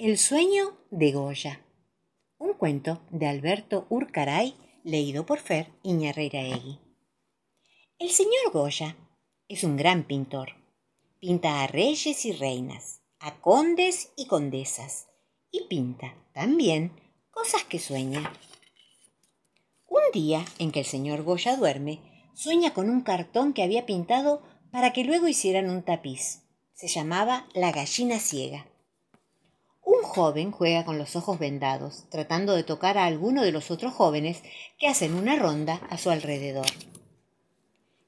El sueño de Goya. Un cuento de Alberto Urcaray, leído por Fer Iñarreiraegui. El señor Goya es un gran pintor. Pinta a reyes y reinas, a condes y condesas, y pinta también cosas que sueña. Un día en que el señor Goya duerme, sueña con un cartón que había pintado para que luego hicieran un tapiz. Se llamaba La gallina ciega. Un joven juega con los ojos vendados, tratando de tocar a alguno de los otros jóvenes que hacen una ronda a su alrededor.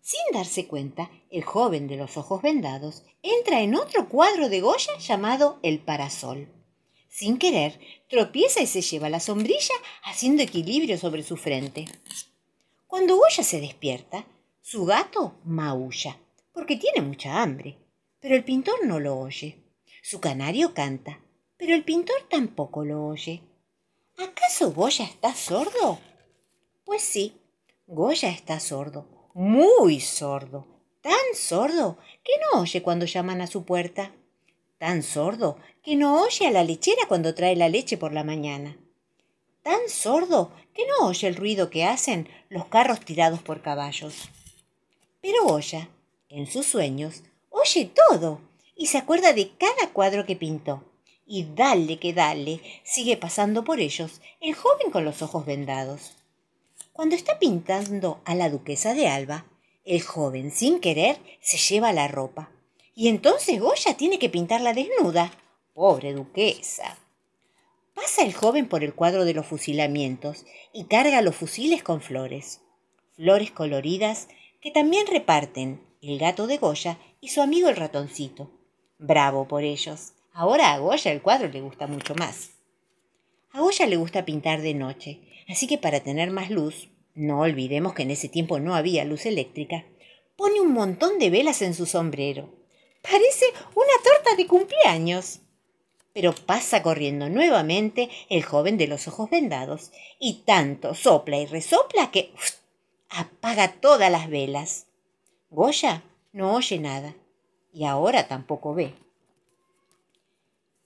Sin darse cuenta, el joven de los ojos vendados entra en otro cuadro de Goya llamado El Parasol. Sin querer, tropieza y se lleva la sombrilla haciendo equilibrio sobre su frente. Cuando Goya se despierta, su gato maulla, porque tiene mucha hambre, pero el pintor no lo oye. Su canario canta, pero el pintor tampoco lo oye. ¿Acaso Goya está sordo? Pues sí, Goya está sordo, muy sordo, tan sordo que no oye cuando llaman a su puerta, tan sordo que no oye a la lechera cuando trae la leche por la mañana, tan sordo que no oye el ruido que hacen los carros tirados por caballos. Pero Goya, en sus sueños, oye todo y se acuerda de cada cuadro que pintó y dale que dale, sigue pasando por ellos el joven con los ojos vendados. Cuando está pintando a la duquesa de Alba, el joven, sin querer, se lleva la ropa. Y entonces Goya tiene que pintarla desnuda. Pobre duquesa. Pasa el joven por el cuadro de los fusilamientos y carga los fusiles con flores. Flores coloridas que también reparten el gato de Goya y su amigo el ratoncito. Bravo por ellos. Ahora a Goya el cuadro le gusta mucho más. A Goya le gusta pintar de noche, así que para tener más luz, no olvidemos que en ese tiempo no había luz eléctrica, pone un montón de velas en su sombrero. Parece una torta de cumpleaños. Pero pasa corriendo nuevamente el joven de los ojos vendados, y tanto sopla y resopla que apaga todas las velas. Goya no oye nada, y ahora tampoco ve.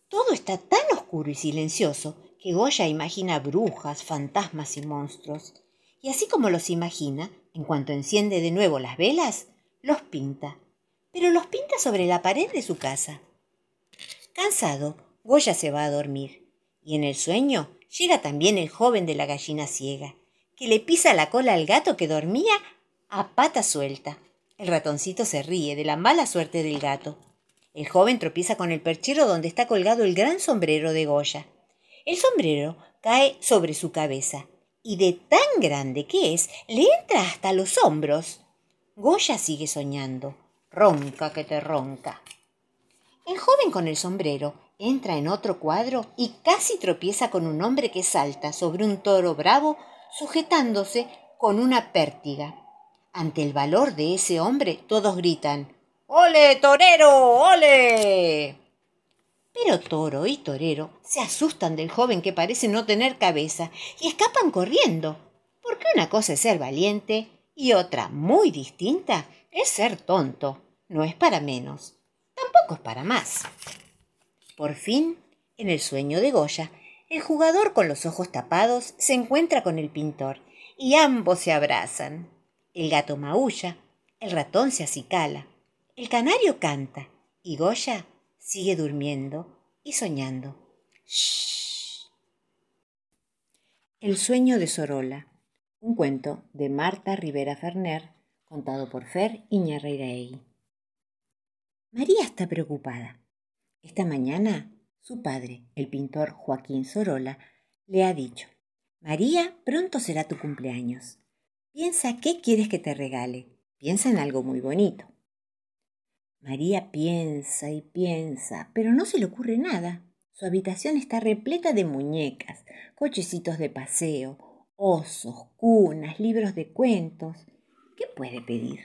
Todo está tan oscuro y silencioso que Goya imagina brujas, fantasmas y monstruos. Y así como los imagina, en cuanto enciende de nuevo las velas, los pinta. Pero los pinta sobre la pared de su casa. Cansado, Goya se va a dormir. Y en el sueño llega también el joven de la gallina ciega, que le pisa la cola al gato que dormía a pata suelta. El ratoncito se ríe de la mala suerte del gato. El joven tropieza con el perchero donde está colgado el gran sombrero de Goya. El sombrero cae sobre su cabeza y de tan grande que es, le entra hasta los hombros. Goya sigue soñando. Ronca que te ronca. El joven con el sombrero entra en otro cuadro y casi tropieza con un hombre que salta sobre un toro bravo sujetándose con una pértiga. Ante el valor de ese hombre todos gritan ¡Ole, torero! ¡Ole! Pero toro y torero se asustan del joven que parece no tener cabeza y escapan corriendo, porque una cosa es ser valiente y otra muy distinta es ser tonto. No es para menos, tampoco es para más. Por fin, en el sueño de Goya, el jugador con los ojos tapados se encuentra con el pintor y ambos se abrazan. El gato maulla, el ratón se acicala. El canario canta y Goya sigue durmiendo y soñando. Shh. El sueño de Sorola, un cuento de Marta Rivera Ferner, contado por Fer Iñarreiraegui. María está preocupada. Esta mañana su padre, el pintor Joaquín Sorola, le ha dicho, María, pronto será tu cumpleaños. Piensa qué quieres que te regale. Piensa en algo muy bonito. María piensa y piensa, pero no se le ocurre nada. Su habitación está repleta de muñecas, cochecitos de paseo, osos, cunas, libros de cuentos. ¿Qué puede pedir?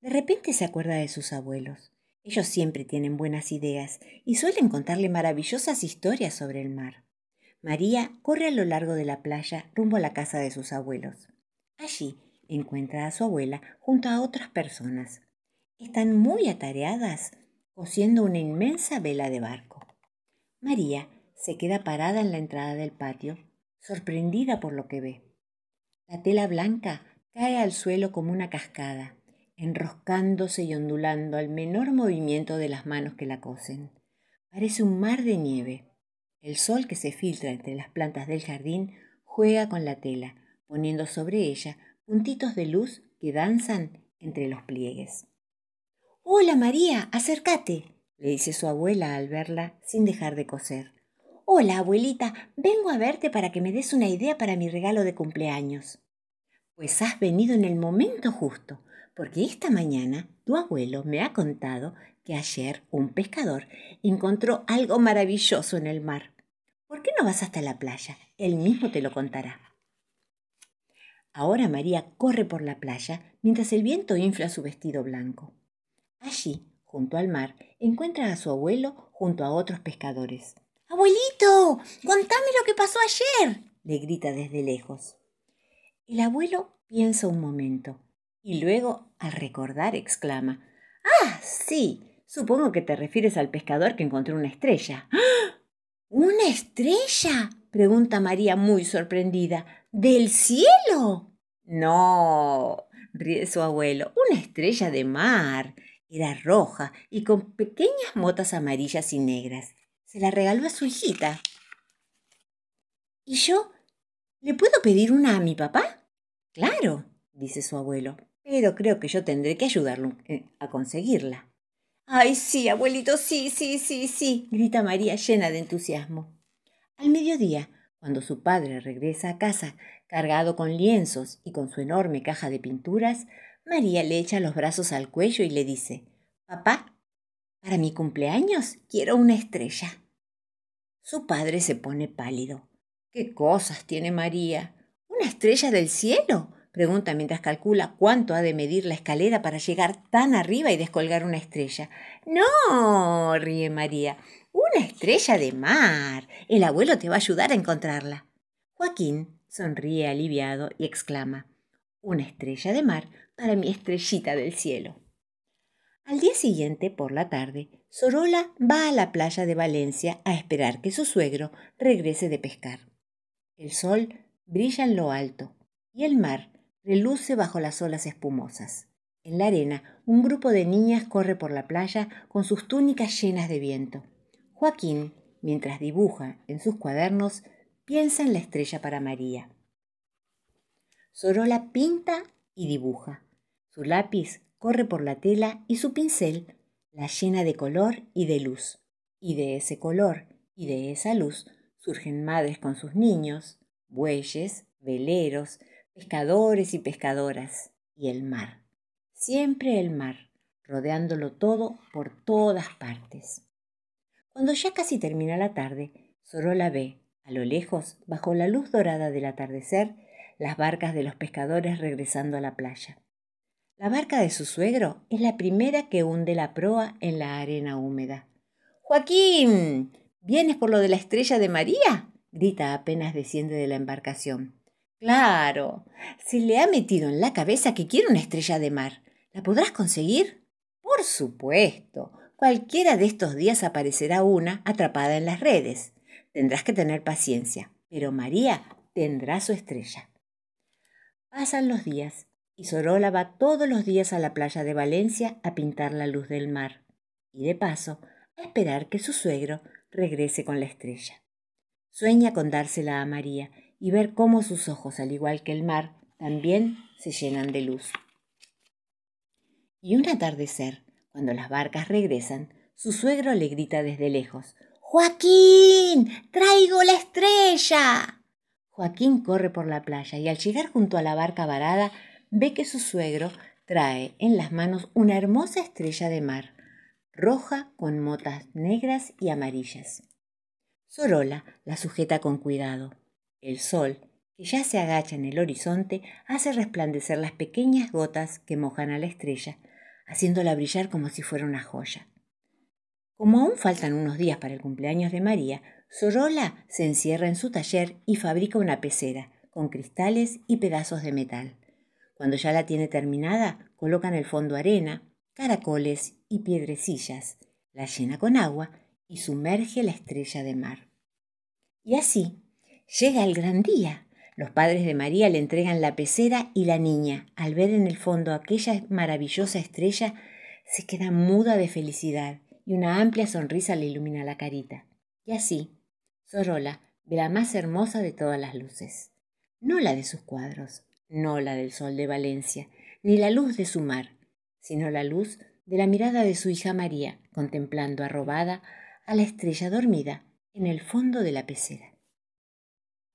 De repente se acuerda de sus abuelos. Ellos siempre tienen buenas ideas y suelen contarle maravillosas historias sobre el mar. María corre a lo largo de la playa rumbo a la casa de sus abuelos. Allí encuentra a su abuela junto a otras personas están muy atareadas cosiendo una inmensa vela de barco. María se queda parada en la entrada del patio, sorprendida por lo que ve. La tela blanca cae al suelo como una cascada, enroscándose y ondulando al menor movimiento de las manos que la cosen. Parece un mar de nieve. El sol que se filtra entre las plantas del jardín juega con la tela, poniendo sobre ella puntitos de luz que danzan entre los pliegues. Hola María, acércate, le dice su abuela al verla sin dejar de coser. Hola, abuelita, vengo a verte para que me des una idea para mi regalo de cumpleaños. Pues has venido en el momento justo, porque esta mañana tu abuelo me ha contado que ayer un pescador encontró algo maravilloso en el mar. ¿Por qué no vas hasta la playa? Él mismo te lo contará. Ahora María corre por la playa mientras el viento infla su vestido blanco. Allí, junto al mar, encuentra a su abuelo junto a otros pescadores. Abuelito, contame lo que pasó ayer, le grita desde lejos. El abuelo piensa un momento y luego, al recordar, exclama Ah, sí. Supongo que te refieres al pescador que encontró una estrella. ¡Ah! ¿Una estrella? pregunta María muy sorprendida. ¿Del cielo? No, ríe su abuelo. Una estrella de mar. Era roja y con pequeñas motas amarillas y negras. Se la regaló a su hijita. ¿Y yo? ¿Le puedo pedir una a mi papá? Claro, dice su abuelo, pero creo que yo tendré que ayudarlo eh, a conseguirla. Ay, sí, abuelito, sí, sí, sí, sí, grita María llena de entusiasmo. Al mediodía, cuando su padre regresa a casa cargado con lienzos y con su enorme caja de pinturas, María le echa los brazos al cuello y le dice Papá, para mi cumpleaños quiero una estrella. Su padre se pone pálido. ¿Qué cosas tiene María? ¿Una estrella del cielo? pregunta mientras calcula cuánto ha de medir la escalera para llegar tan arriba y descolgar una estrella. No, ríe María, una estrella de mar. El abuelo te va a ayudar a encontrarla. Joaquín sonríe aliviado y exclama Una estrella de mar para mi estrellita del cielo. Al día siguiente, por la tarde, Sorola va a la playa de Valencia a esperar que su suegro regrese de pescar. El sol brilla en lo alto y el mar reluce bajo las olas espumosas. En la arena, un grupo de niñas corre por la playa con sus túnicas llenas de viento. Joaquín, mientras dibuja en sus cuadernos, piensa en la estrella para María. Sorola pinta y dibuja. Su lápiz corre por la tela y su pincel la llena de color y de luz. Y de ese color y de esa luz surgen madres con sus niños, bueyes, veleros, pescadores y pescadoras, y el mar. Siempre el mar, rodeándolo todo por todas partes. Cuando ya casi termina la tarde, Sorola ve, a lo lejos, bajo la luz dorada del atardecer, las barcas de los pescadores regresando a la playa. La barca de su suegro es la primera que hunde la proa en la arena húmeda. Joaquín, ¿vienes por lo de la estrella de María? grita apenas desciende de la embarcación. Claro, se le ha metido en la cabeza que quiere una estrella de mar. ¿La podrás conseguir? Por supuesto. Cualquiera de estos días aparecerá una atrapada en las redes. Tendrás que tener paciencia, pero María tendrá su estrella. Pasan los días y Sorola va todos los días a la playa de Valencia a pintar la luz del mar y de paso a esperar que su suegro regrese con la estrella. Sueña con dársela a María y ver cómo sus ojos, al igual que el mar, también se llenan de luz. Y un atardecer, cuando las barcas regresan, su suegro le grita desde lejos Joaquín. traigo la estrella. Joaquín corre por la playa y al llegar junto a la barca varada ve que su suegro trae en las manos una hermosa estrella de mar, roja con motas negras y amarillas. Sorola la sujeta con cuidado. El sol, que ya se agacha en el horizonte, hace resplandecer las pequeñas gotas que mojan a la estrella, haciéndola brillar como si fuera una joya. Como aún faltan unos días para el cumpleaños de María, Sorola se encierra en su taller y fabrica una pecera, con cristales y pedazos de metal. Cuando ya la tiene terminada, coloca en el fondo arena, caracoles y piedrecillas, la llena con agua y sumerge la estrella de mar. Y así llega el gran día. Los padres de María le entregan la pecera y la niña, al ver en el fondo aquella maravillosa estrella, se queda muda de felicidad y una amplia sonrisa le ilumina la carita. Y así, Sorola ve la más hermosa de todas las luces, no la de sus cuadros, no la del sol de Valencia, ni la luz de su mar, sino la luz de la mirada de su hija María, contemplando arrobada a la estrella dormida en el fondo de la pecera.